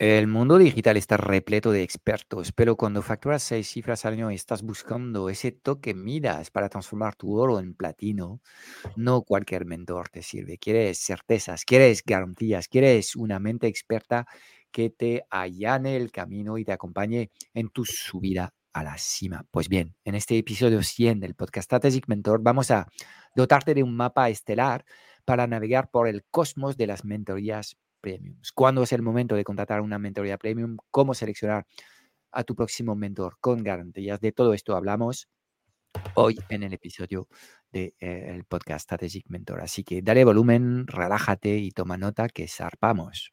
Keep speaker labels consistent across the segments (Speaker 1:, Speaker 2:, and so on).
Speaker 1: El mundo digital está repleto de expertos, pero cuando facturas seis cifras al año y estás buscando ese toque midas para transformar tu oro en platino, no cualquier mentor te sirve. Quieres certezas, quieres garantías, quieres una mente experta que te allane el camino y te acompañe en tu subida a la cima. Pues bien, en este episodio 100 del podcast Strategic Mentor vamos a dotarte de un mapa estelar para navegar por el cosmos de las mentorías premiums. ¿Cuándo es el momento de contratar una mentoría premium? ¿Cómo seleccionar a tu próximo mentor con garantías? De todo esto hablamos hoy en el episodio del eh, podcast Strategic Mentor. Así que dale volumen, relájate y toma nota que zarpamos.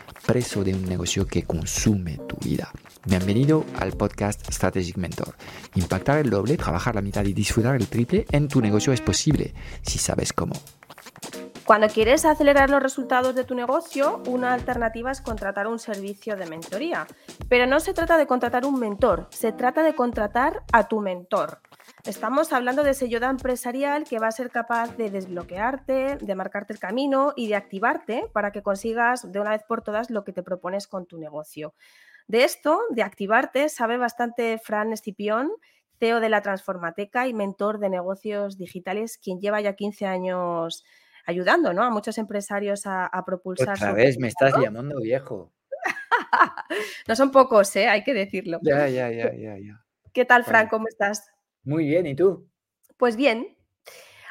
Speaker 1: preso de un negocio que consume tu vida. Bienvenido al podcast Strategic Mentor. Impactar el doble, trabajar la mitad y disfrutar el triple en tu negocio es posible si sabes cómo.
Speaker 2: Cuando quieres acelerar los resultados de tu negocio, una alternativa es contratar un servicio de mentoría. Pero no se trata de contratar un mentor, se trata de contratar a tu mentor. Estamos hablando de ese yoda empresarial que va a ser capaz de desbloquearte, de marcarte el camino y de activarte para que consigas de una vez por todas lo que te propones con tu negocio. De esto, de activarte, sabe bastante Fran Escipión, CEO de la Transformateca y mentor de negocios digitales, quien lleva ya 15 años ayudando ¿no? a muchos empresarios a, propulsar.
Speaker 1: Otra vez me estás llamando viejo.
Speaker 2: no son pocos, ¿eh? hay que decirlo.
Speaker 1: Ya, ya, ya, ya, ya.
Speaker 2: ¿Qué tal, Fran? ¿Cómo estás?
Speaker 1: Muy bien, ¿y tú?
Speaker 2: Pues bien.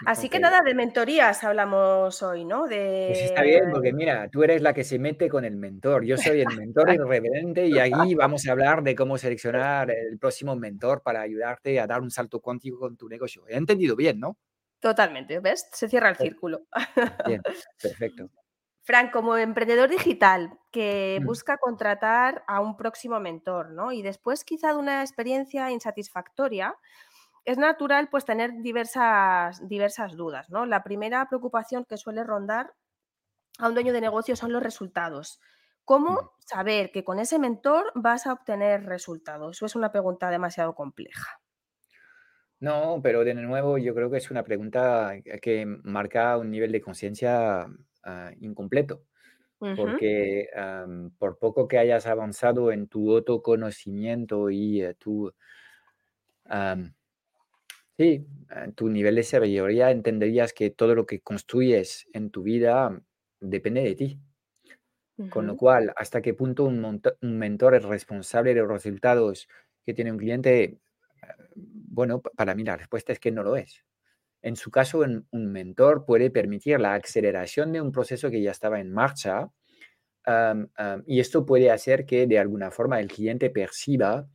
Speaker 2: Así que nada, de mentorías hablamos hoy, ¿no? De...
Speaker 1: Pues está bien, porque mira, tú eres la que se mete con el mentor. Yo soy el mentor irreverente y ahí vamos a hablar de cómo seleccionar el próximo mentor para ayudarte a dar un salto cuántico con tu negocio. He entendido bien, ¿no?
Speaker 2: Totalmente, ¿ves? Se cierra el círculo.
Speaker 1: Bien, perfecto.
Speaker 2: Fran, como emprendedor digital que mm. busca contratar a un próximo mentor, ¿no? Y después quizá de una experiencia insatisfactoria, es natural pues tener diversas, diversas dudas, ¿no? La primera preocupación que suele rondar a un dueño de negocio son los resultados. ¿Cómo saber que con ese mentor vas a obtener resultados? Eso es una pregunta demasiado compleja.
Speaker 1: No, pero de nuevo yo creo que es una pregunta que marca un nivel de conciencia ah, incompleto, porque por poco que hayas avanzado en tu autoconocimiento y eh, tu Sí, en tu nivel de sabiduría entenderías que todo lo que construyes en tu vida depende de ti. Con lo cual, ¿hasta qué punto un, mentor es responsable de los resultados que tiene un cliente? Bueno, para mí la respuesta es que no lo es. En su caso, un, mentor puede permitir la aceleración de un proceso que ya estaba en marcha y esto puede hacer que de alguna forma el cliente perciba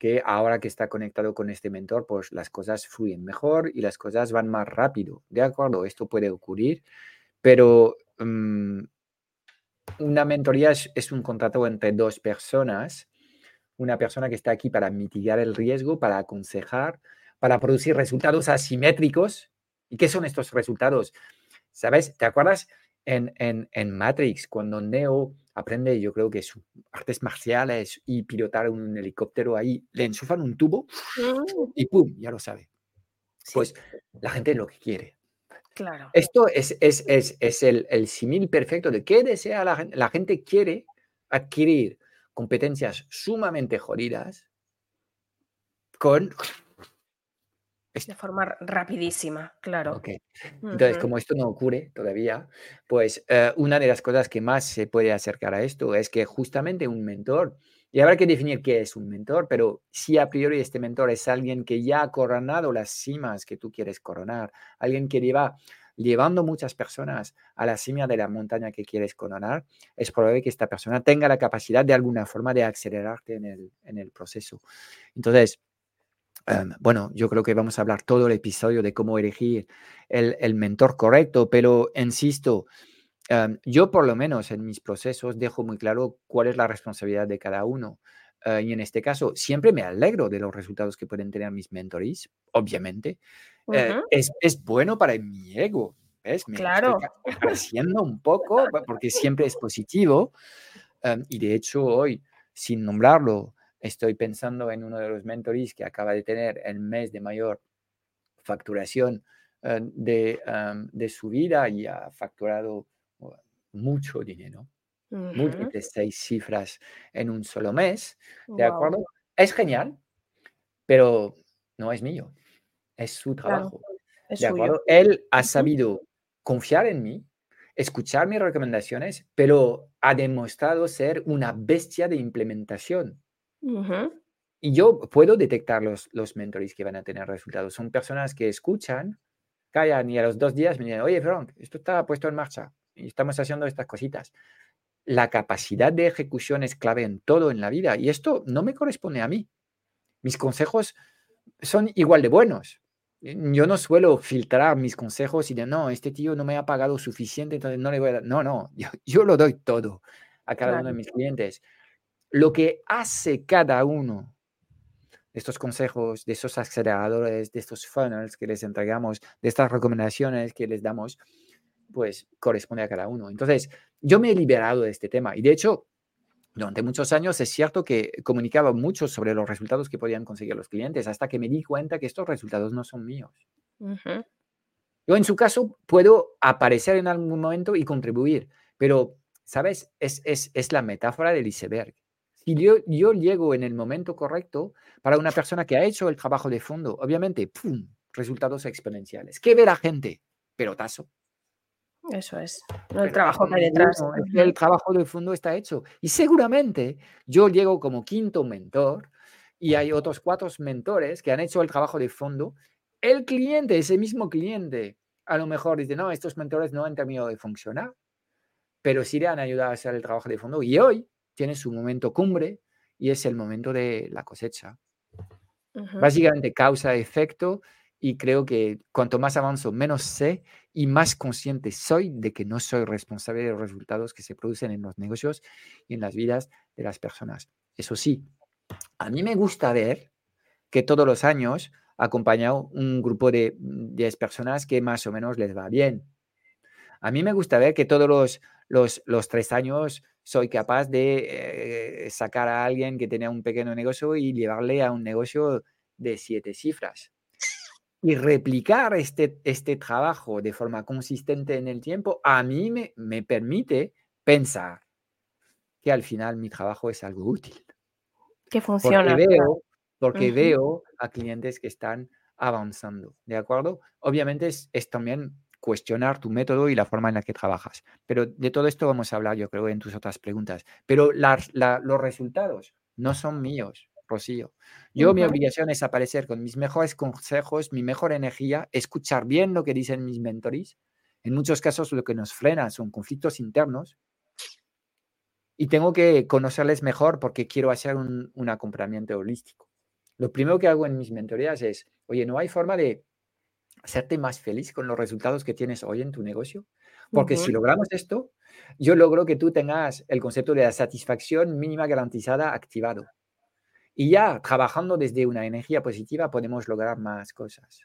Speaker 1: que ahora que está conectado con este mentor, pues las cosas fluyen mejor y las cosas van más rápido. De acuerdo, esto puede ocurrir, pero mm, una mentoría es, un contrato entre dos personas, una persona que está aquí para mitigar el riesgo, para aconsejar, para producir resultados asimétricos. ¿Y qué son estos resultados? ¿Sabes? ¿Te acuerdas en, en, en Matrix cuando Neo aprende, yo creo que sus artes marciales y pilotar un helicóptero ahí, le enchufan un tubo mm. y ¡pum! Ya lo sabe. Pues la gente lo que quiere.
Speaker 2: Claro.
Speaker 1: Esto es, es, es, es el, el simil perfecto de qué desea la gente. La gente quiere adquirir competencias sumamente jodidas con
Speaker 2: de forma rapidísima, claro.
Speaker 1: Entonces, como esto no ocurre todavía, pues eh, una de las cosas que más se puede acercar a esto es que justamente un mentor, y habrá que definir qué es un mentor, pero si a priori este mentor es alguien que ya ha coronado las cimas que tú quieres coronar, alguien que lleva llevando muchas personas a la cima de la montaña que quieres coronar, es probable que esta persona tenga la capacidad de alguna forma de acelerarte en el, en el proceso. Entonces, em, bueno, yo creo que vamos a hablar todo el episodio de cómo elegir el, el mentor correcto, pero insisto, em, yo por lo menos en mis procesos dejo muy claro cuál es la responsabilidad de cada uno. Eh, y en este caso, siempre me alegro de los resultados que pueden tener mis mentores, obviamente. Eh, es, es, bueno para mi ego, ¿ves? Me
Speaker 2: claro.
Speaker 1: estoy creciendo un poco porque siempre es positivo. Em, y de hecho, hoy, sin nombrarlo, estoy pensando en uno de los mentores que acaba de tener el mes de mayor facturación eh, de, em, de su vida y ha facturado mucho dinero múltiples seis cifras en un solo mes, ¿de acuerdo? Es genial, pero no es mío, es su trabajo. ¿De acuerdo? Él ha sabido confiar en mí, escuchar mis recomendaciones, pero ha demostrado ser una bestia de implementación. Y yo puedo detectar los, los mentores que van a tener resultados. Son personas que escuchan, callan y a los dos días me dicen, oye, Frank, esto está puesto en marcha y estamos haciendo estas cositas la capacidad de ejecución es clave en todo en la vida y esto no me corresponde a mí. Mis consejos son igual de buenos. Yo no suelo filtrar mis consejos y de no, este tío no me ha pagado suficiente, entonces no le voy a dar. No, no, yo, lo doy todo a cada uno de mis clientes. Lo que hace cada uno de estos consejos, de esos aceleradores, de estos funnels que les entregamos, de estas recomendaciones que les damos, pues corresponde a cada uno. Entonces, yo me he liberado de este tema y de hecho, durante muchos años es cierto que comunicaba mucho sobre los resultados que podían conseguir los clientes hasta que me di cuenta que estos resultados no son míos. Yo en su caso puedo aparecer en algún momento y contribuir, pero, ¿sabes? Es, es, la metáfora del iceberg. Si yo, yo llego en el momento correcto para una persona que ha hecho el trabajo de fondo, obviamente, ¡pum! Resultados exponenciales. ¿Qué ve la gente? Pelotazo.
Speaker 2: Eso es, no el trabajo que hay detrás.
Speaker 1: el trabajo de fondo está hecho. Y seguramente yo llego como quinto mentor y hay otros cuatro mentores que han hecho el trabajo de fondo. El cliente, ese mismo cliente, a lo mejor dice, no, estos mentores no han terminado de funcionar, pero sí le han ayudado a hacer el trabajo de fondo. Y hoy tiene su momento cumbre y es el momento de la cosecha. Básicamente causa-efecto y creo que cuanto más avanzo, menos sé y más consciente soy de que no soy responsable de los resultados que se producen en los negocios y en las vidas de las personas. Eso sí, a mí me gusta ver que todos los años acompañado un grupo de 10 personas que más o menos les va bien. A mí me gusta ver que todos los, los, los tres años soy capaz de eh, sacar a alguien que tenía un pequeño negocio y llevarle a un negocio de siete cifras y replicar este, este trabajo de forma consistente en el tiempo, a mí me, me permite pensar que al final mi trabajo es algo útil.
Speaker 2: Que funciona.
Speaker 1: Porque veo, porque veo a clientes que están avanzando, ¿de acuerdo? Obviamente es, es, también cuestionar tu método y la forma en la que trabajas, pero de todo esto vamos a hablar, yo creo, en tus otras preguntas. Pero los resultados no son míos, Rocío. Yo mi obligación es aparecer con mis mejores consejos, mi mejor energía, escuchar bien lo que dicen mis mentores. En muchos casos lo que nos frena son conflictos internos. Y tengo que conocerles mejor porque quiero hacer un, un acompañamiento holístico. Lo primero que hago en mis mentorías es, oye, ¿no hay forma de hacerte más feliz con los resultados que tienes hoy en tu negocio? Porque si logramos esto, yo logro que tú tengas el concepto de la satisfacción mínima garantizada activado. Y ya trabajando desde una energía positiva podemos lograr más cosas.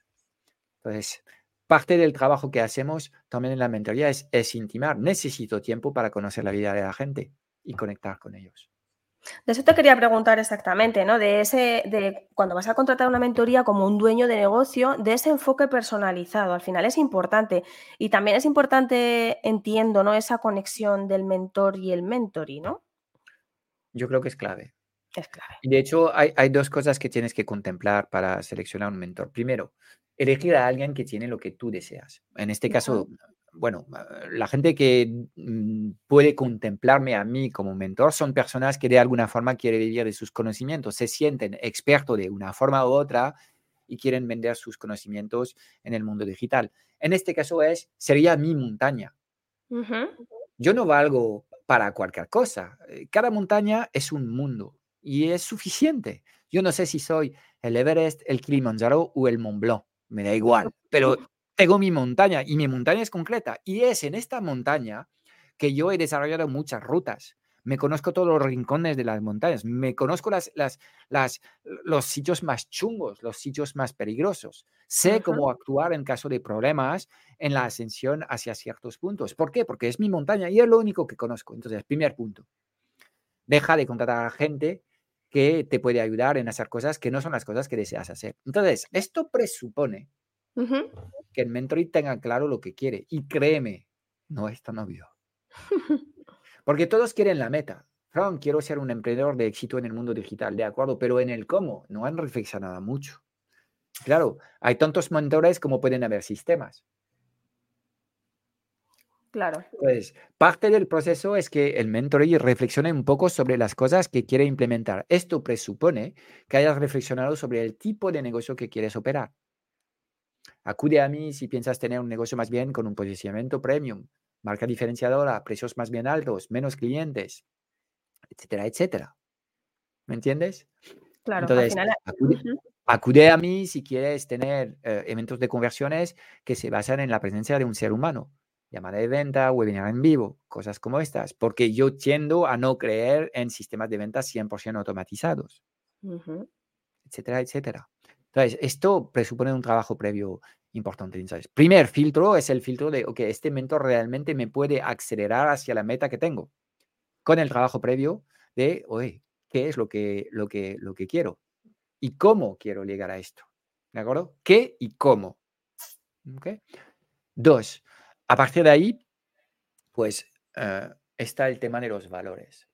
Speaker 1: Entonces, parte del trabajo que hacemos también en la mentoría es, es intimar. Necesito tiempo para conocer la vida de la gente y conectar con ellos.
Speaker 2: De eso te quería preguntar exactamente, ¿no? De ese, de cuando vas a contratar una mentoría como un dueño de negocio, de ese enfoque personalizado. Al final es importante. Y también es importante, entiendo, ¿no? Esa conexión del mentor y el mentoring, ¿no?
Speaker 1: Yo creo que es clave.
Speaker 2: Es clave.
Speaker 1: Y de hecho, hay, dos cosas que tienes que contemplar para seleccionar un mentor. Primero, elegir a alguien que tiene lo que tú deseas. En este caso, bueno, la gente que mm, puede contemplarme a mí como mentor son personas que de alguna forma quieren vivir de sus conocimientos, se sienten expertos de una forma u otra y quieren vender sus conocimientos en el mundo digital. En este caso es, sería mi montaña. Yo no valgo para cualquier cosa. Eh, cada montaña es un mundo y es suficiente. Yo no sé si soy el Everest, el Kilimanjaro o el Mont Blanc, me da igual, pero tengo mi montaña y mi montaña es concreta y es en esta montaña que yo he desarrollado muchas rutas. Me conozco todos los rincones de las montañas, me conozco las, las, las, los sitios más chungos, los sitios más peligrosos. Sé cómo actuar en caso de problemas en la ascensión hacia ciertos puntos. ¿Por qué? Porque es mi montaña y es lo único que conozco. Entonces, primer punto, deja de contratar a gente que te puede ayudar en hacer cosas que no son las cosas que deseas hacer. Entonces, esto presupone que el mentor tenga claro lo que quiere. Y créeme, no es tan obvio. Porque todos quieren la meta. Frank, quiero ser un emprendedor de éxito en el mundo digital, de acuerdo, pero en el cómo no han reflexionado mucho. Claro, hay tantos mentores como pueden haber sistemas.
Speaker 2: Claro.
Speaker 1: Pues parte del proceso es que el mentor reflexione un poco sobre las cosas que quiere implementar. Esto presupone que hayas reflexionado sobre el tipo de negocio que quieres operar. Acude a mí si piensas tener un negocio más bien con un posicionamiento premium, marca diferenciadora, precios más bien altos, menos clientes, etcétera, etcétera. ¿Me entiendes?
Speaker 2: Claro, Entonces,
Speaker 1: acude, a mí si quieres tener eh, eventos de conversiones que se basan en la presencia de un ser humano. Llamada de venta, webinar en vivo, cosas como estas, porque yo tiendo a no creer en sistemas de ventas 100% automatizados, etcétera, etcétera. Entonces, esto presupone un trabajo previo importante. Primer filtro es el filtro de, ok, este mentor realmente me puede acelerar hacia la meta que tengo. Con el trabajo previo de, ¿qué es lo que, lo que, lo que quiero? ¿Y cómo quiero llegar a esto? ¿De acuerdo? ¿Qué y cómo? ¿Okay? Dos, a partir de ahí, pues eh, está el tema de los valores.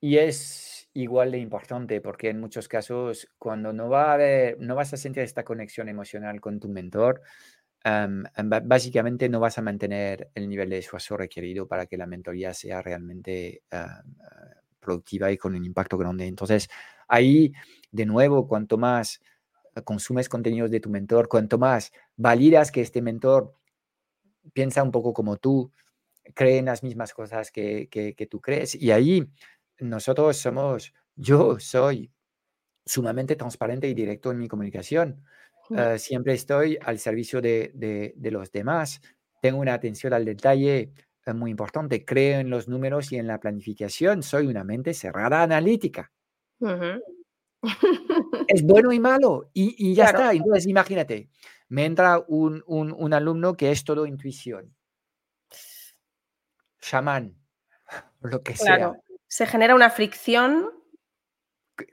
Speaker 1: Y es igual de importante porque en muchos casos cuando no, va a vas a sentir esta conexión emocional con tu mentor, básicamente no vas a mantener el nivel de esfuerzo requerido para que la mentoría sea realmente em, eh, productiva y con un impacto grande. Entonces, ahí, de nuevo, cuanto más consumes contenidos de tu mentor, cuanto más validas que este mentor piensa un poco como tú, cree en las mismas cosas que, que tú crees. Y ahí nosotros somos, yo soy sumamente transparente y directo en mi comunicación. Eh, siempre estoy al servicio de, los demás. Tengo una atención al detalle eh, muy importante. Creo en los números y en la planificación. Soy una mente cerrada analítica. Es bueno y malo. Y, ya está. Entonces, imagínate, me entra un, alumno que es todo intuición. Chamán, lo que sea
Speaker 2: se genera una fricción.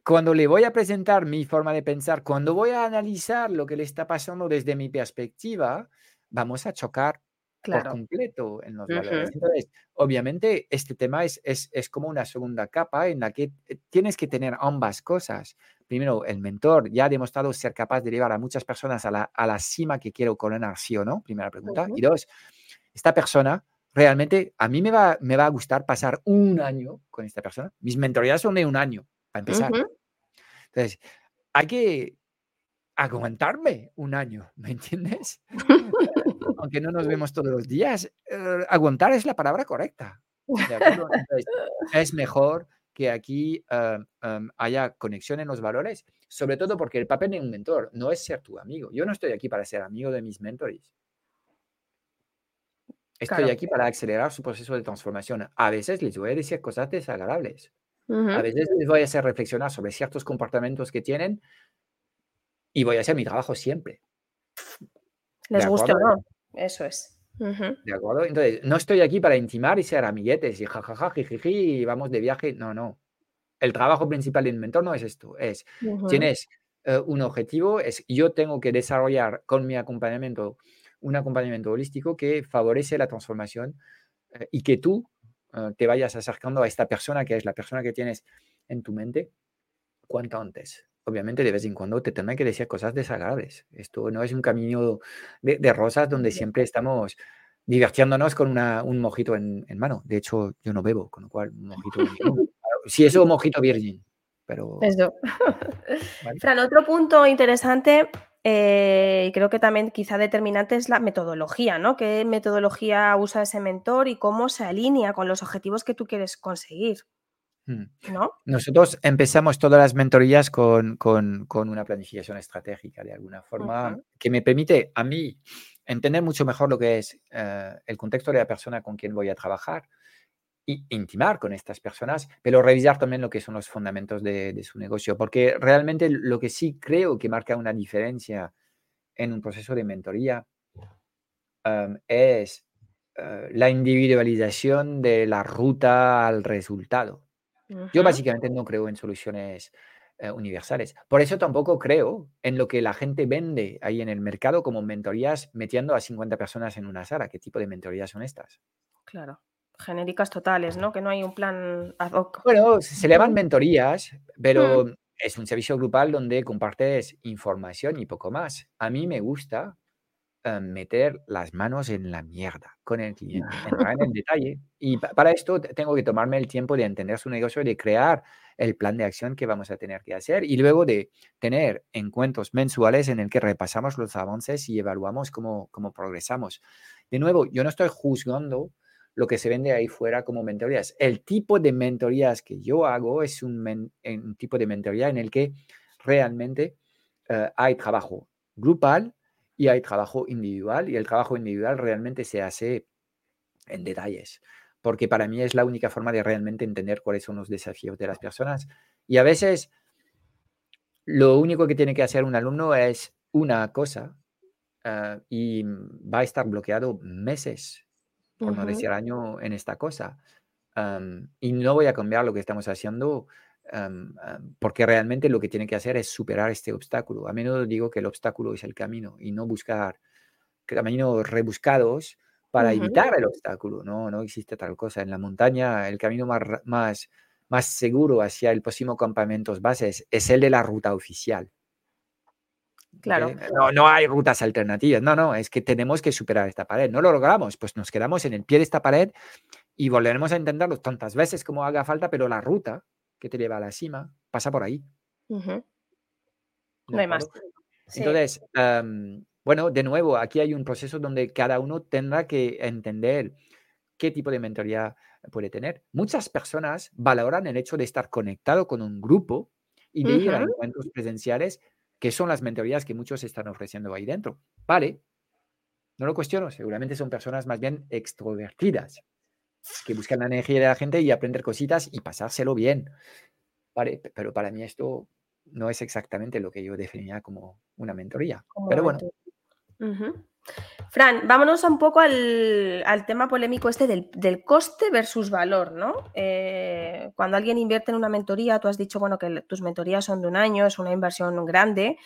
Speaker 1: Cuando le voy a presentar mi forma de pensar, cuando voy a analizar lo que le está pasando desde mi perspectiva, vamos a chocar por completo en los valores. Entonces, obviamente, este tema es, es, es, como una segunda capa en la que eh, tienes que tener ambas cosas. Primero, el mentor ya ha demostrado ser capaz de llevar a muchas personas a la, a la cima que quiero coronar, sí o no, primera pregunta. Y dos, esta persona realmente a mí me va, me va a gustar pasar un año con esta persona. Mis mentorías son de un año, para empezar. Entonces, hay que aguantarme un año, ¿me entiendes? Aunque no nos vemos todos los días, eh, aguantar es la palabra correcta. es mejor que aquí eh, em, haya conexión en los valores, sobre todo porque el papel de un mentor no es ser tu amigo. Yo no estoy aquí para ser amigo de mis mentores. Estoy aquí para acelerar su proceso de transformación. A veces les voy a decir cosas desagradables. A veces les voy a hacer reflexionar sobre ciertos comportamientos que tienen y voy a hacer mi trabajo siempre.
Speaker 2: Les gusta o no. Eso es.
Speaker 1: ¿De acuerdo? Entonces, no estoy aquí para intimar y ser amiguetes y jajaja, jijiji, y vamos de viaje. No, no. El trabajo principal del mentor no es esto. Es, tienes eh, un objetivo, es yo tengo que desarrollar con mi acompañamiento un acompañamiento holístico que favorece la transformación eh, y que tú eh, te vayas acercando a esta persona que es la persona que tienes en tu mente cuanto antes. Obviamente de vez en cuando te tendrán que decir cosas desagradables. Esto no es un camino de, rosas donde siempre estamos divirtiéndonos con una, un mojito en, mano. De hecho, yo no bebo, con lo cual, un mojito. si eso, mojito virgin. pero...
Speaker 2: Eso. Fran, otro punto interesante eh, creo que también quizá determinante es la metodología, ¿no? ¿Qué metodología usa ese mentor y cómo se alinea con los objetivos que tú quieres conseguir?
Speaker 1: Mm. ¿No? Nosotros empezamos todas las mentorías con, una planificación estratégica de alguna forma que me permite a mí entender mucho mejor lo que es eh, el contexto de la persona con quien voy a trabajar y intimar con estas personas, pero revisar también lo que son los fundamentos de, su negocio, porque realmente lo que sí creo que marca una diferencia en un proceso de mentoría em, es eh, la individualización de la ruta al resultado. Yo básicamente no creo en soluciones eh, universales. Por eso tampoco creo en lo que la gente vende ahí en el mercado como mentorías metiendo a 50 personas en una sala. ¿Qué tipo de mentorías son estas?
Speaker 2: Claro, genéricas totales, ¿no? Que no hay un plan ad hoc.
Speaker 1: Bueno, se llaman mentorías, pero es un servicio grupal donde compartes información y poco más. A mí me gusta eh, meter las manos en la mierda con el cliente, entrar en el detalle. Y para esto tengo que tomarme el tiempo de entender su negocio, de crear el plan de acción que vamos a tener que hacer y luego de tener encuentros mensuales en el que repasamos los avances y evaluamos cómo, cómo progresamos. De nuevo, yo no estoy juzgando lo que se vende ahí fuera como mentorías. El tipo de mentorías que yo hago es un, tipo de mentoría en el que realmente eh, hay trabajo grupal y hay trabajo individual y el trabajo individual realmente se hace en detalles, porque para mí es la única forma de realmente entender cuáles son los desafíos de las personas. Y a veces lo único que tiene que hacer un alumno es una cosa ah, y va a estar bloqueado meses, por no decir año, en esta cosa. y no voy a cambiar lo que estamos haciendo porque realmente lo que tiene que hacer es superar este obstáculo. A menudo digo que el obstáculo es el camino y no buscar caminos rebuscados para evitar el obstáculo. No, no existe tal cosa. En la montaña, el camino más, más, más seguro hacia el próximo campamento bases es el de la ruta oficial.
Speaker 2: Claro.
Speaker 1: No, no hay rutas alternativas. No, no, es que tenemos que superar esta pared. No lo logramos, pues nos quedamos en el pie de esta pared y volveremos a intentarlo tantas veces como haga falta, pero la ruta que te lleva a la cima pasa por ahí.
Speaker 2: No hay más.
Speaker 1: Entonces, bueno, de nuevo, aquí hay un proceso donde cada uno tendrá que entender qué tipo de mentoría puede tener. Muchas personas valoran el hecho de estar conectado con un grupo y de ir a encuentros presenciales, que son las mentorías que muchos están ofreciendo ahí dentro. Vale, no lo cuestiono, seguramente son personas más bien extrovertidas que buscan la energía de la gente y aprender cositas y pasárselo bien. Vale, pero para mí esto no es exactamente lo que yo definiría como una mentoría. pero bueno.
Speaker 2: Fran, vámonos un poco al, tema polémico este del, coste versus valor, ¿no? Eh, cuando alguien invierte en una mentoría, tú has dicho, bueno, que tus mentorías son de un año, es una inversión grande.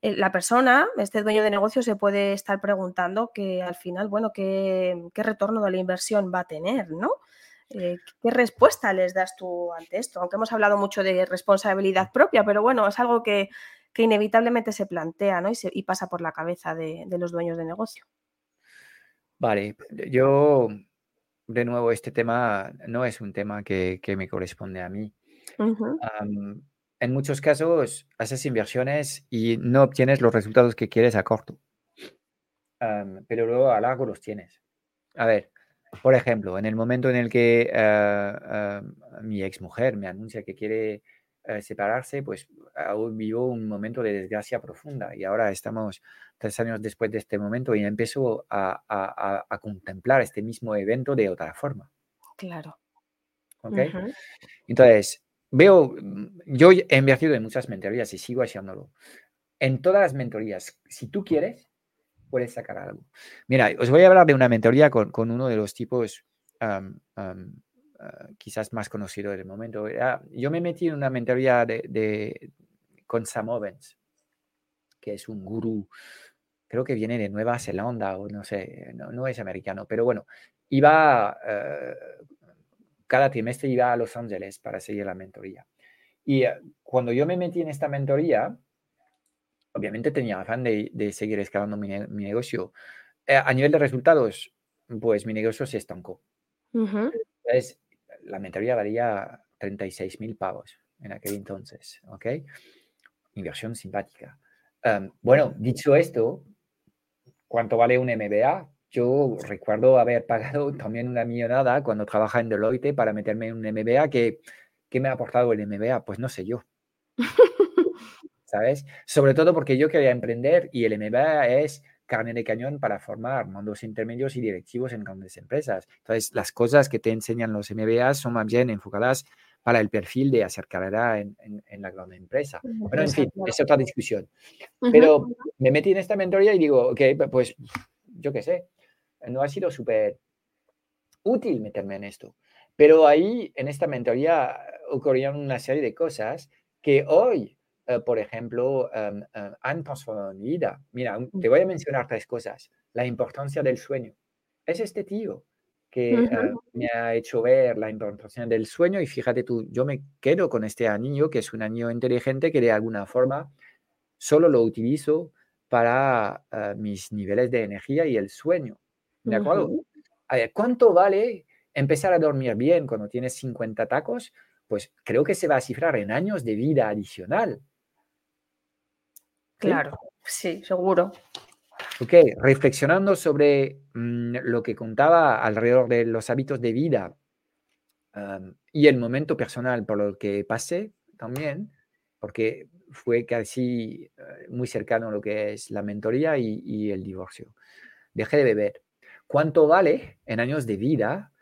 Speaker 2: Eh, la persona, este dueño de negocio, se puede estar preguntando que al final, bueno, qué, retorno de la inversión va a tener, ¿no? Eh, ¿Qué respuesta les das tú ante esto? Aunque hemos hablado mucho de responsabilidad propia, pero bueno, es algo que, inevitablemente se plantea ¿no? y, pasa por la cabeza de, los dueños de negocio.
Speaker 1: Vale, yo, de nuevo, este tema no es un tema que, me corresponde a mí en muchos casos haces inversiones y no obtienes los resultados que quieres a corto, pero luego a largo los tienes. A ver, por ejemplo, en el momento en el que uh, uh, mi exmujer me anuncia que quiere eh, separarse, pues vivo un momento de desgracia profunda y ahora estamos tres años después de este momento y empiezo a, a, contemplar este mismo evento de otra forma.
Speaker 2: Claro.
Speaker 1: ¿Ok? Entonces, veo, mm, yo he invertido en muchas mentorías y sigo haciéndolo. En todas las mentorías, si tú quieres, puedes sacar algo. Mira, os voy a hablar de una mentoría con, uno de los tipos ah, quizás más conocidos del momento. yo me metí en una mentoría de, con Sam Owens, que es un gurú, creo que viene de Nueva Zelanda o no sé, no, es americano, pero bueno, iba eh, cada trimestre iba a Los Ángeles para seguir la mentoría. Y eh, cuando yo me metí en esta mentoría, obviamente tenía afán de, seguir escalando mi, negocio. Eh, a nivel de resultados, pues mi negocio se estancó. Entonces, la mentoría valía 36 mil pavos. en aquel entonces, ¿ok? Inversión simpática. Em, bueno, dicho esto, ¿cuánto vale un MBA? Yo recuerdo haber pagado también una millonada cuando trabajaba en Deloitte para meterme en un MBA. que ¿Qué me ha aportado el MBA? Pues no sé yo. ¿Sabes? Sobre todo porque yo quería emprender y el MBA es carne de cañón para formar mandos intermedios y directivos en grandes empresas. Entonces, las cosas que te enseñan los MBA son más bien enfocadas para el perfil de hacer carrera en, la gran empresa. Pero, en fin, es otra discusión. Pero me metí en esta mentoría y digo, ok, pues yo qué sé, no ha sido súper útil meterme en esto. Pero ahí, en esta mentoría, ocurrieron una serie de cosas que hoy eh, por ejemplo, em, em, han transformado mi vida. Mira, te voy a mencionar tres cosas. La importancia del sueño. Es este tío que eh, me ha hecho ver la importancia del sueño y fíjate tú, yo me quedo con este anillo, que es un anillo inteligente que de alguna forma solo lo utilizo para eh, mis niveles de energía y el sueño. ¿De acuerdo? ¿Cuánto vale empezar a dormir bien cuando tienes 50 tacos? Pues creo que se va a cifrar en años de vida adicional.
Speaker 2: Claro, sí, seguro.
Speaker 1: Ok, reflexionando sobre mm, lo que contaba alrededor de los hábitos de vida y el momento personal por lo que pasé también, porque fue casi eh, muy cercano a lo que es la mentoría y, y, el divorcio. Dejé de beber. ¿Cuánto vale en años de vida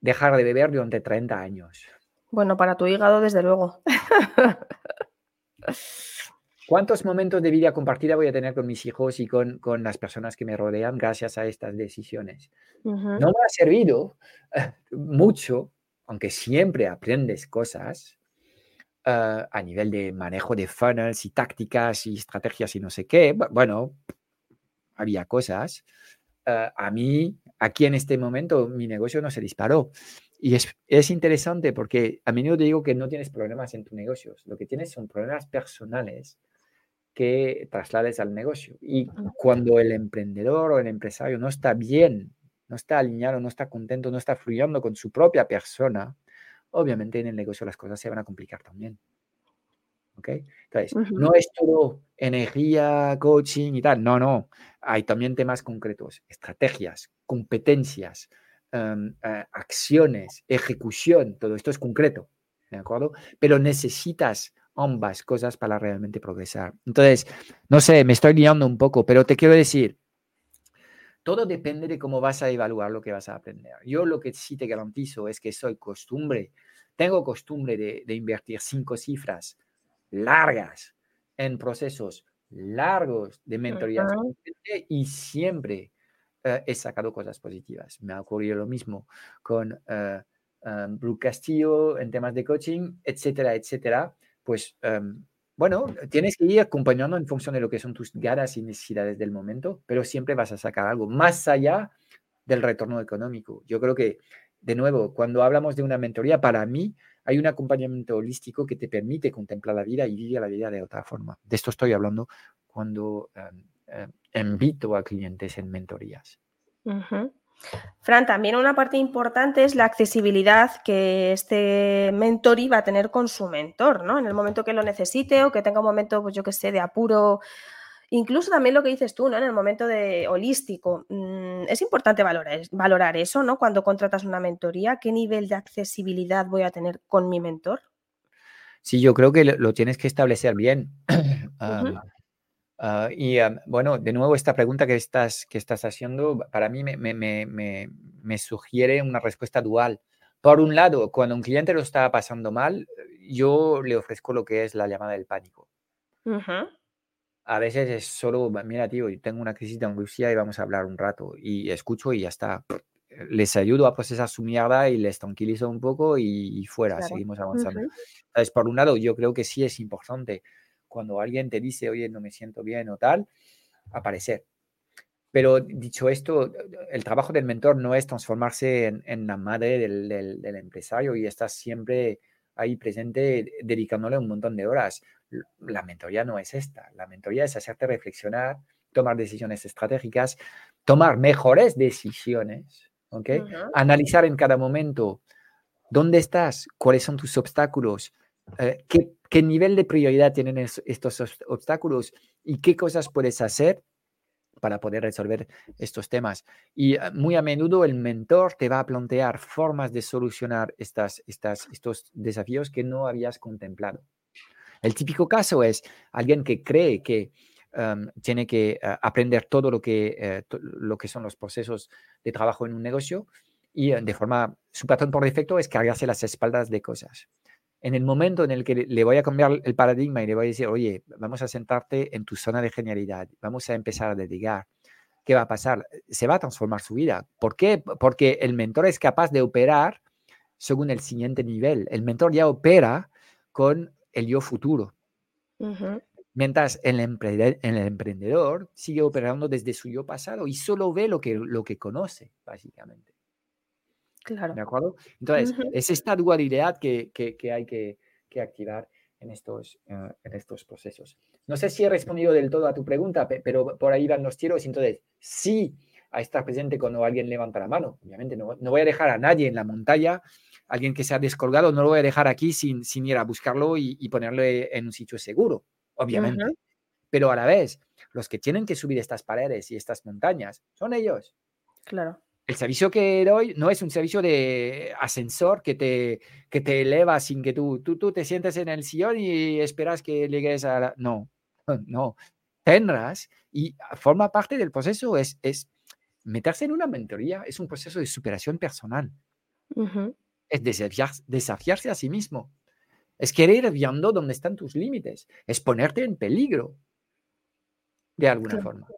Speaker 1: dejar de beber durante 30 años?
Speaker 2: Bueno, para tu hígado, desde luego.
Speaker 1: ¿Cuántos momentos de vida compartida voy a tener con mis hijos y con, con las personas que me rodean gracias a estas decisiones? No me ha servido mucho, aunque siempre aprendes cosas eh, a nivel de manejo de funnels y tácticas y estrategias y no sé qué. Bueno, había cosas. Eh, a mí, aquí en este momento, mi negocio no se disparó. Y es, es, interesante porque a menudo digo que no tienes problemas en tus negocios, lo que tienes son problemas personales que traslades al negocio. Y cuando el emprendedor o el empresario no está bien, no está alineado, no está contento, no está fluyendo con su propia persona, obviamente en el negocio las cosas se van a complicar también. ¿Ok? Entonces, no es todo energía, coaching y tal. No, no. Hay también temas concretos, estrategias, competencias, em, eh, acciones, ejecución. Todo esto es concreto. ¿De acuerdo? Pero necesitas ambas cosas para realmente progresar. Entonces, no sé, me estoy liando un poco, pero te quiero decir, todo depende de cómo vas a evaluar lo que vas a aprender. Yo lo que sí te garantizo es que soy costumbre, tengo costumbre de, invertir cinco cifras largas en procesos largos de mentoría y siempre eh, he sacado cosas positivas. Me ha ocurrido lo mismo con uh, Brooke Castillo en temas de coaching, etcétera, etcétera pues em, bueno, tienes que ir acompañando en función de lo que son tus ganas y necesidades del momento, pero siempre vas a sacar algo más allá del retorno económico. Yo creo que, de nuevo, cuando hablamos de una mentoría, para mí hay un acompañamiento holístico que te permite contemplar la vida y vivir la vida de otra forma. De esto estoy hablando cuando em, em, invito a clientes en mentorías.
Speaker 2: Fran, también una parte importante es la accesibilidad que este mentor iba a tener con su mentor, ¿no? En el momento que lo necesite o que tenga un momento, pues yo que sé, de apuro. Incluso también lo que dices tú, ¿no? En el momento de holístico. Mm, es importante valorar, valorar eso, ¿no? Cuando contratas una mentoría, ¿qué nivel de accesibilidad voy a tener con mi mentor?
Speaker 1: Sí, yo creo que lo, tienes que establecer bien. Ah, y bueno, de nuevo, esta pregunta que estás, que estás haciendo para mí me, me, me, me, sugiere una respuesta dual. Por un lado, cuando un cliente lo está pasando mal, yo le ofrezco lo que es la llamada del pánico. A veces es solo, mira, tío, yo tengo una crisis de angustia y vamos a hablar un rato. Y escucho y ya está. Les ayudo a procesar su mierda y les tranquilizo un poco y, fuera, seguimos avanzando. Entonces, por un lado, yo creo que sí es importante cuando alguien te dice, oye, no me siento bien o tal, aparecer. Pero dicho esto, el trabajo del mentor no es transformarse en, la madre del, empresario y estar siempre ahí presente dedicándole un montón de horas. La mentoría no es esta. La mentoría es hacerte reflexionar, tomar decisiones estratégicas, tomar mejores decisiones, ¿ok? Analizar en cada momento dónde estás, cuáles son tus obstáculos, eh, qué, nivel de prioridad tienen estos obstáculos y qué cosas puedes hacer para poder resolver estos temas. Y eh, muy a menudo el mentor te va a plantear formas de solucionar estas, estos desafíos que no habías contemplado. El típico caso es alguien que cree que em, tiene que eh, aprender todo lo que, lo que son los procesos de trabajo en un negocio y de forma, su patrón por defecto es cargarse las espaldas de cosas en el momento en el que le voy a cambiar el paradigma y le voy a decir, oye, vamos a sentarte en tu zona de genialidad, vamos a empezar a dedicar, ¿qué va a pasar? Se va a transformar su vida. ¿Por qué? Porque el mentor es capaz de operar según el siguiente nivel. El mentor ya opera con el yo futuro. Mientras el, el, emprendedor sigue operando desde su yo pasado y solo ve lo que, lo que conoce, básicamente.
Speaker 2: Claro.
Speaker 1: ¿De acuerdo? Entonces, es esta dualidad que, que, hay que, que, activar en estos, eh, en estos procesos. No sé si he respondido del todo a tu pregunta, pero por ahí van los tiros. Entonces, sí a estar presente cuando alguien levanta la mano. Obviamente, no, no, voy a dejar a nadie en la montaña, alguien que se ha descolgado, no lo voy a dejar aquí sin, sin ir a buscarlo y, y ponerlo en un sitio seguro, obviamente. Pero a la vez, los que tienen que subir estas paredes y estas montañas son ellos.
Speaker 2: Claro
Speaker 1: el servicio que doy no es un servicio de ascensor que te, que te eleva sin que tú, tú, tú te sientes en el sillón y esperas que llegues a la... No, no. Tendrás y forma parte del proceso es, es meterse en una mentoría, es un proceso de superación personal. Es desafiarse a sí mismo. Es querer viendo dónde están tus límites. Es ponerte en peligro de alguna forma.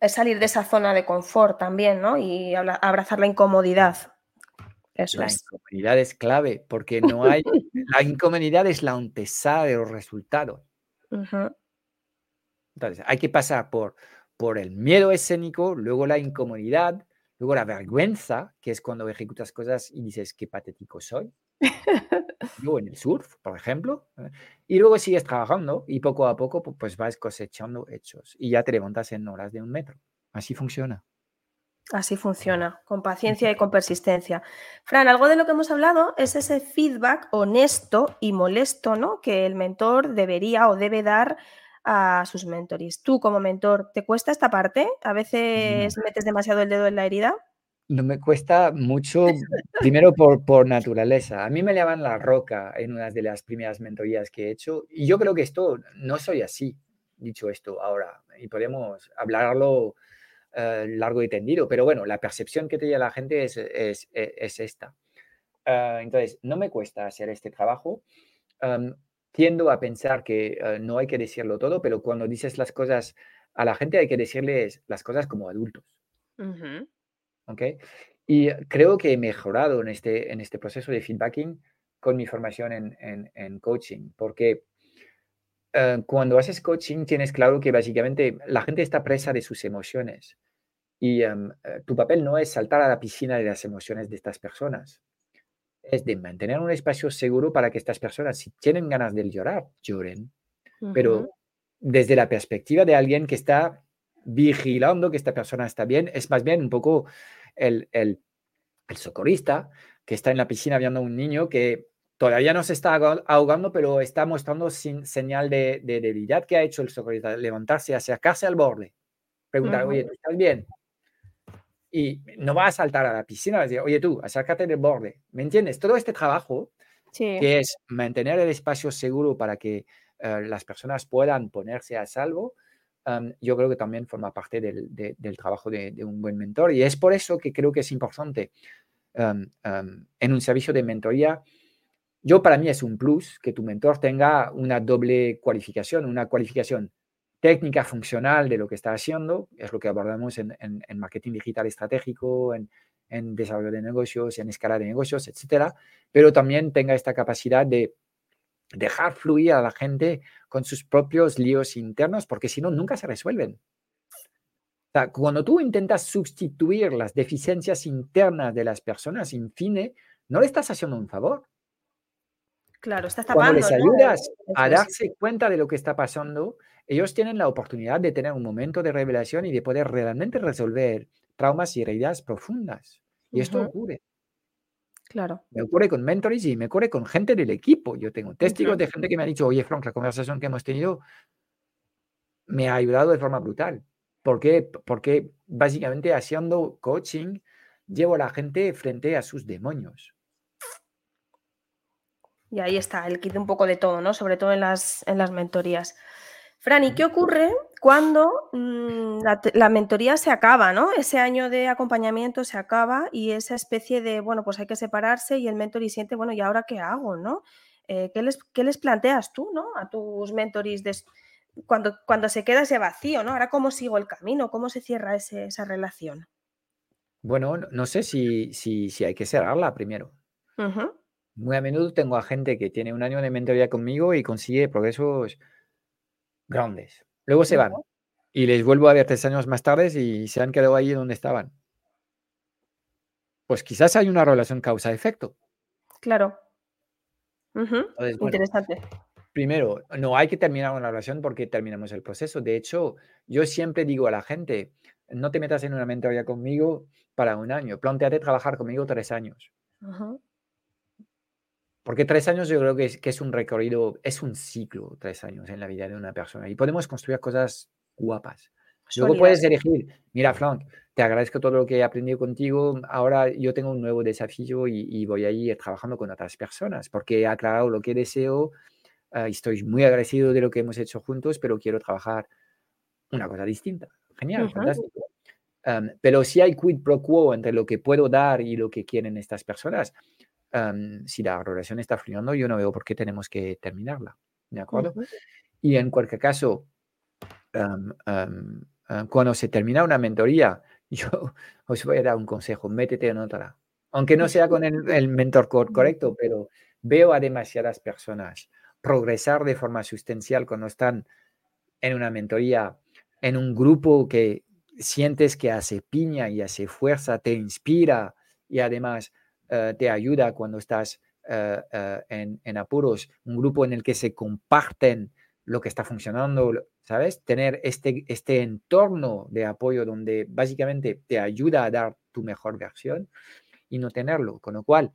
Speaker 2: Es salir de esa zona de confort también, ¿no? Y abrazar la incomodidad.
Speaker 1: Eso la incomodidad es clave, porque no hay. la incomodidad es la antesala de los resultados. Entonces, hay que pasar por, por el miedo escénico, luego la incomodidad, luego la vergüenza, que es cuando ejecutas cosas y dices qué patético soy. luego en el surf, por ejemplo, ¿eh? y luego sigues trabajando y poco a poco pues vas cosechando hechos y ya te levantas en horas de un metro. Así funciona.
Speaker 2: Así funciona, con paciencia y con persistencia. Fran, algo de lo que hemos hablado es ese feedback honesto y molesto, ¿no? Que el mentor debería o debe dar a sus mentores. Tú como mentor, ¿te cuesta esta parte? ¿A veces metes demasiado el dedo en la herida?
Speaker 1: No me cuesta mucho, primero por, por naturaleza. A mí me llaman la roca en una de las primeras mentorías que he hecho y yo creo que esto no soy así, dicho esto ahora, y podemos hablarlo eh, largo y tendido, pero bueno, la percepción que tiene la gente es, es, e, es esta. Ah, entonces, no me cuesta hacer este trabajo. tiendo a pensar que eh, no hay que decirlo todo, pero cuando dices las cosas a la gente hay que decirles las cosas como adultos. ¿Ok? Y creo que he mejorado en este, en este proceso de feedbacking con mi formación en, en, coaching, porque eh, cuando haces coaching tienes claro que básicamente la gente está presa de sus emociones y em, eh, tu papel no es saltar a la piscina de las emociones de estas personas, es de mantener un espacio seguro para que estas personas, si tienen ganas de llorar, lloren, pero desde la perspectiva de alguien que está vigilando que esta persona está bien, es más bien un poco el, el, socorrista que está en la piscina viendo a un niño que todavía no se está ahogando, pero está mostrando sin señal de, debilidad. ¿Qué ha hecho el socorrista? Levantarse, acercarse al borde, preguntar, oye, ¿tú estás bien? Y no va a saltar a la piscina, va a decir, oye, tú, acércate del borde. ¿Me entiendes? Todo este trabajo, que es mantener el espacio seguro para que eh, las personas puedan ponerse a salvo, yo creo que también forma parte del, trabajo de, un buen mentor y es por eso que creo que es importante en un servicio de mentoría. Yo para mí es un plus que tu mentor tenga una doble cualificación, una cualificación técnica funcional de lo que está haciendo, es lo que abordamos en, marketing digital estratégico, en, en, desarrollo de negocios, en escala de negocios, etcétera, pero también tenga esta capacidad de dejar fluir a la gente con sus propios líos internos, porque si no, nunca se resuelven. cuando tú intentas sustituir las deficiencias internas de las personas, en fin, no le estás haciendo un favor.
Speaker 2: Claro, estás tapando. Cuando
Speaker 1: les ayudas a darse cuenta de lo que está pasando, ellos tienen la oportunidad de tener un momento de revelación y de poder realmente resolver traumas y heridas profundas. Y esto ocurre.
Speaker 2: Claro.
Speaker 1: Me ocurre con mentores y me ocurre con gente del equipo. Yo tengo testigos de gente que me ha dicho, oye, Frank, la conversación que hemos tenido me ha ayudado de forma brutal. ¿Por qué? Porque básicamente haciendo coaching llevo a la gente frente a sus demonios.
Speaker 2: Y ahí está, el kit un poco de todo, ¿no? Sobre todo en las, en las mentorías. Fran, ¿y qué ocurre cuando mm, la, mentoría se acaba, ¿no? Ese año de acompañamiento se acaba y esa especie de, bueno, pues hay que separarse y el mentor y siente, bueno, ¿y ahora qué hago, no? Eh, ¿qué, les, ¿qué, les, planteas tú, ¿no? A tus mentores cuando, cuando se queda ese vacío, ¿no? Ahora, ¿cómo sigo el camino? ¿Cómo se cierra esa relación?
Speaker 1: Bueno, no sé si, si, si hay que cerrarla primero. Muy a menudo tengo a gente que tiene un año de mentoría conmigo y consigue progresos grandes. Luego se van y les vuelvo a ver tres años más tarde y se han quedado ahí donde estaban. Pues quizás hay una relación causa-efecto.
Speaker 2: Claro. Interesante.
Speaker 1: Primero, no hay que terminar una relación porque terminamos el proceso. De hecho, yo siempre digo a la gente, no te metas en una mentoría conmigo para un año, planteate trabajar conmigo tres años. Porque tres años yo creo que es, que es un recorrido, es un ciclo, tres años en la vida de una persona. Y podemos construir cosas guapas. Luego puedes elegir, mira, Frank, te agradezco todo lo que he aprendido contigo. Ahora yo tengo un nuevo desafío y, voy a ir trabajando con otras personas porque he aclarado lo que deseo. Uh, estoy muy agradecido de lo que hemos hecho juntos, pero quiero trabajar una cosa distinta. Genial, fantástico. pero si hay quid pro quo entre lo que puedo dar y lo que quieren estas personas, si la relación está fluyendo, yo no veo por qué tenemos que terminarla. ¿De acuerdo? Y en cualquier caso, cuando se termina una mentoría, yo os voy a dar un consejo, métete en otra. Aunque no sea con el, mentor correcto, pero veo a demasiadas personas progresar de forma sustancial cuando están en una mentoría, en un grupo que sientes que hace piña y hace fuerza, te inspira y además te ayuda cuando estás eh, eh, en, apuros, un grupo en el que se comparten lo que está funcionando, ¿sabes? Tener este, este entorno de apoyo donde básicamente te ayuda a dar tu mejor versión y no tenerlo, con lo cual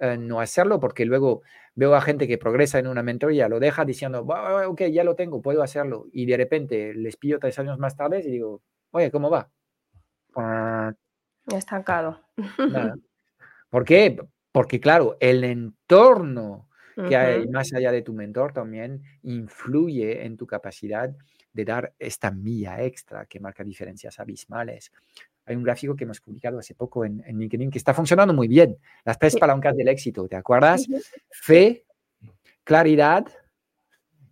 Speaker 1: no hacerlo porque luego veo a gente que progresa en una mentoría, lo deja diciendo, ok, ya lo tengo, puedo hacerlo, y de repente les pillo tres años más tarde y digo, oye, ¿cómo va?
Speaker 2: Estancado.
Speaker 1: Nada. ¿Por qué? Porque claro, el entorno que hay más allá de tu mentor también influye en tu capacidad de dar esta milla extra que marca diferencias abismales. Hay un gráfico que hemos publicado hace poco en, LinkedIn que está funcionando muy bien. Las tres palancas del éxito, ¿te acuerdas? Fe, claridad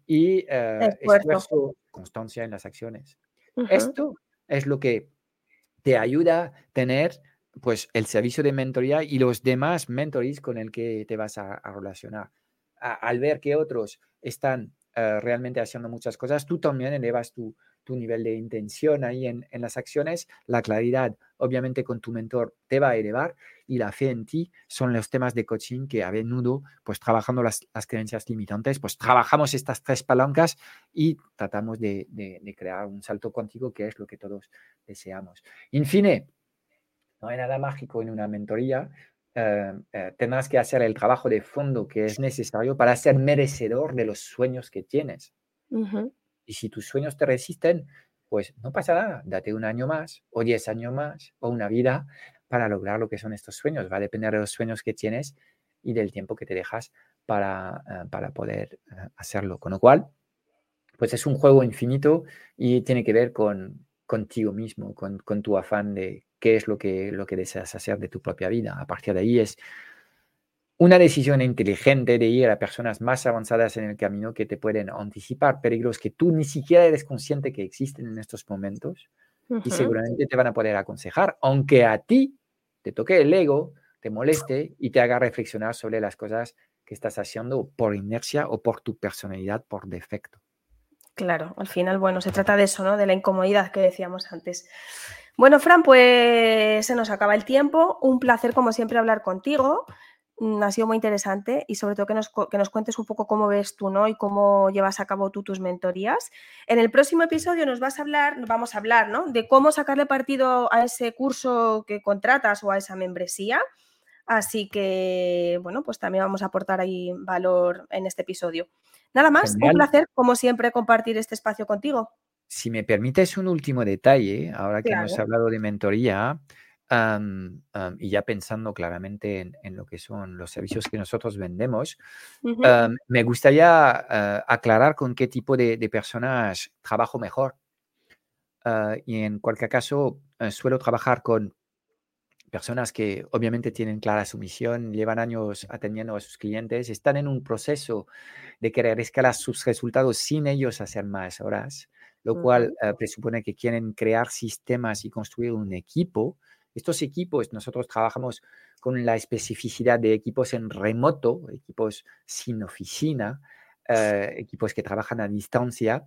Speaker 1: y eh, esfuerzo, constancia en las acciones. Esto es lo que te ayuda a tener pues el servicio de mentoría y los demás mentores con el que te vas a, relacionar. al ver que otros están eh, realmente haciendo muchas cosas, tú también elevas tu, nivel de intención ahí en, las acciones, la claridad obviamente con tu mentor te va a elevar y la fe en ti son los temas de coaching que a menudo, pues trabajando las, creencias limitantes, pues trabajamos estas tres palancas y tratamos de, de crear un salto cuántico que es lo que todos deseamos. En fin, no hay nada mágico en una mentoría. Eh, eh, tendrás que hacer el trabajo de fondo que es necesario para ser merecedor de los sueños que tienes. Y si tus sueños te resisten, pues no pasa nada, date un año más o diez años más o una vida para lograr lo que son estos sueños. Va a depender de los sueños que tienes y del tiempo que te dejas para, eh, para poder hacerlo. Con lo cual, pues es un juego infinito y tiene que ver con contigo mismo, con, con tu afán de qué es lo que, lo que deseas hacer de tu propia vida. A partir de ahí es una decisión inteligente de ir a personas más avanzadas en el camino que te pueden anticipar peligros que tú ni siquiera eres consciente que existen en estos momentos y seguramente te van a poder aconsejar, aunque a ti te toque el ego, te moleste y te haga reflexionar sobre las cosas que estás haciendo por inercia o por tu personalidad por defecto.
Speaker 2: Claro, al final, bueno, se trata de eso, ¿no? De la incomodidad que decíamos antes. Bueno, Fran, pues se nos acaba el tiempo. Un placer, como siempre, hablar contigo. Mm, ha sido muy interesante y sobre todo que nos, cuentes un poco cómo ves tú, ¿no? Y cómo llevas a cabo tú tus mentorías. En el próximo episodio nos vas a hablar, vamos a hablar, ¿no? De cómo sacarle partido a ese curso que contratas o a esa membresía. Así que, bueno, pues también vamos a aportar ahí valor en este episodio. Nada más, un placer, como siempre, compartir este espacio contigo.
Speaker 1: Si me permites un último detalle, ahora que hemos hablado de mentoría, y ya pensando claramente en, lo que son los servicios que nosotros vendemos, me gustaría ah, aclarar con qué tipo de, personas trabajo mejor. Ah, y en cualquier caso, eh, suelo trabajar con personas que obviamente tienen clara su misión, llevan años atendiendo a sus clientes, están en un proceso de querer escalar sus resultados sin ellos hacer más horas, lo cual eh, presupone que quieren crear sistemas y construir un equipo. Estos equipos, nosotros trabajamos con la especificidad de equipos en remoto, equipos sin oficina, eh, equipos que trabajan a distancia.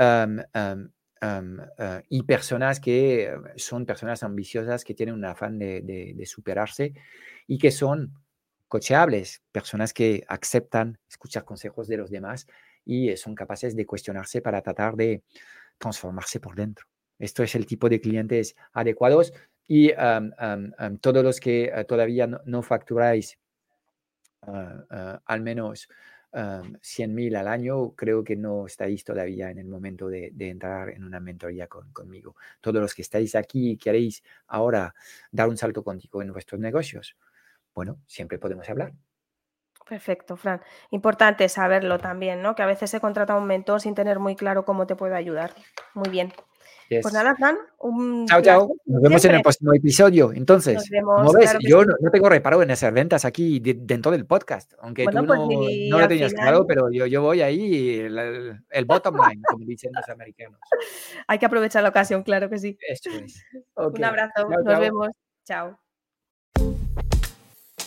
Speaker 1: Eh, y personas que son personas ambiciosas que tienen un afán de, superarse y que son cocheables, personas que aceptan escuchar consejos de los demás y son capaces de cuestionarse para tratar de transformarse por dentro. Esto es el tipo de clientes adecuados y todos los que eh, todavía no, facturáis al menos 100.000 al año, creo que no estáis todavía en el momento de, entrar en una mentoría conmigo. Todos los que estáis aquí y queréis ahora dar un salto contigo en vuestros negocios, bueno, siempre podemos hablar.
Speaker 2: Perfecto, Fran. Importante saberlo también, ¿no? Que a veces se contrata un mentor sin tener muy claro cómo te puede ayudar. Muy bien. Pues nada, Fran, un
Speaker 1: Chao, chao. Nos vemos en el próximo episodio. Entonces, como ves, yo no, tengo reparo en esas ventas aquí dentro del podcast, aunque tú pues no, lo tenías claro, pero yo, yo voy ahí, el, el bottom line, como dicen los americanos.
Speaker 2: Hay que aprovechar la ocasión, claro que sí.
Speaker 1: Eso es.
Speaker 2: Un abrazo, nos vemos. Chao.